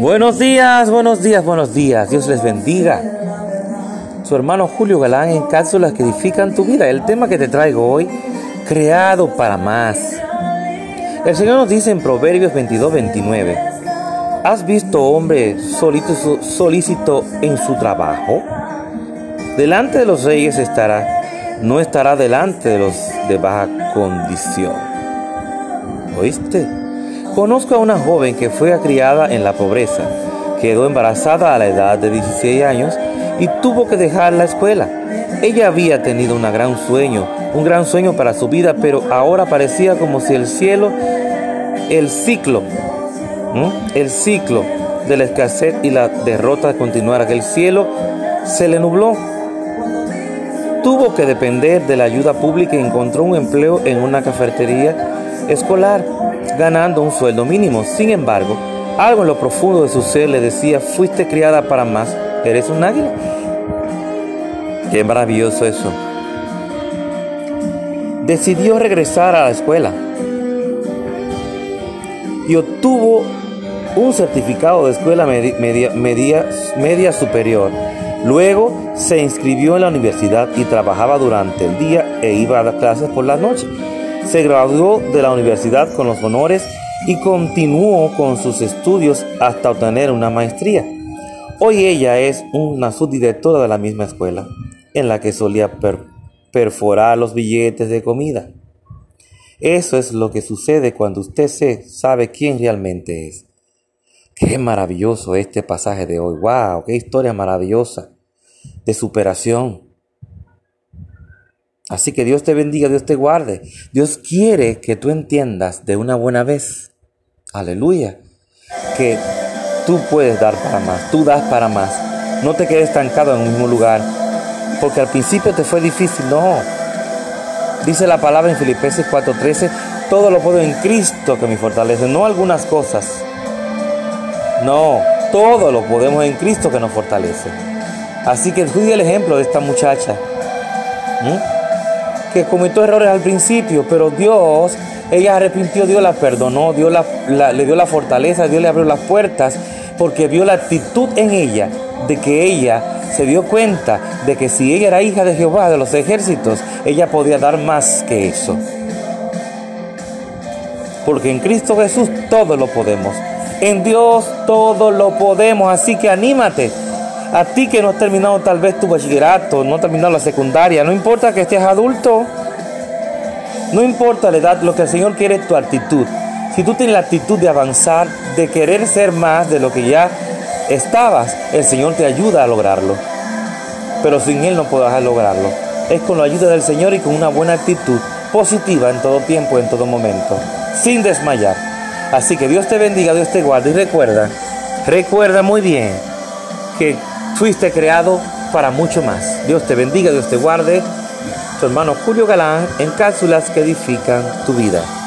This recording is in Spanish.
Buenos días, buenos días, buenos días. Dios les bendiga. Su hermano Julio Galán en cápsulas que edifican tu vida. El tema que te traigo hoy, creado para más. El Señor nos dice en Proverbios 22, 29. ¿Has visto hombre solícito, solícito en su trabajo? Delante de los reyes estará, no estará delante de los de baja condición. ¿Oíste? Conozco a una joven que fue criada en la pobreza, quedó embarazada a la edad de 16 años y tuvo que dejar la escuela. Ella había tenido un gran sueño, un gran sueño para su vida, pero ahora parecía como si el cielo, el ciclo, el ciclo de la escasez y la derrota continuara, que el cielo se le nubló. Tuvo que depender de la ayuda pública y encontró un empleo en una cafetería escolar ganando un sueldo mínimo. Sin embargo, algo en lo profundo de su ser le decía, fuiste criada para más, eres un águila. Qué maravilloso eso. Decidió regresar a la escuela y obtuvo un certificado de escuela media, media, superior. Luego se inscribió en la universidad y trabajaba durante el día e iba a dar clases por la noche. Se graduó de la universidad con los honores y continuó con sus estudios hasta obtener una maestría. Hoy ella es una subdirectora de la misma escuela, en la que solía perforar los billetes de comida. Eso es lo que sucede cuando usted se sabe quién realmente es. Qué maravilloso este pasaje de hoy. ¡Wow! ¡Qué historia maravillosa de superación! Así que Dios te bendiga, Dios te guarde. Dios quiere que tú entiendas de una buena vez, aleluya, que tú puedes dar para más, tú das para más. No te quedes estancado en un mismo lugar, porque al principio te fue difícil, no. Dice la palabra en Filipenses 4:13, todo lo puedo en Cristo que me fortalece, no algunas cosas. No, todo lo podemos en Cristo que nos fortalece. Así que estudia el ejemplo de esta muchacha que cometió errores al principio, pero Dios, ella arrepintió, Dios la perdonó, Dios le dio la fortaleza, Dios le abrió las puertas, porque vio la actitud en ella, de que ella se dio cuenta de que si ella era hija de Jehová, de los ejércitos, ella podía dar más que eso. Porque en Cristo Jesús todo lo podemos. En Dios todo lo podemos. Así que anímate a ti que no has terminado tal vez tu bachillerato, no has terminado la secundaria, no importa que estés adulto, no importa la edad, lo que el Señor quiere es tu actitud. Si tú tienes la actitud de avanzar, de querer ser más de lo que ya estabas, el Señor te ayuda a lograrlo. Pero sin Él no podrás lograrlo. Es con la ayuda del Señor y con una buena actitud positiva en todo tiempo, en todo momento, sin desmayar. Así que Dios te bendiga, Dios te guarde y recuerda, recuerda muy bien que Fuiste creado para mucho más. Dios te bendiga, Dios te guarde. Tu hermano Julio Galán en cápsulas que edifican tu vida.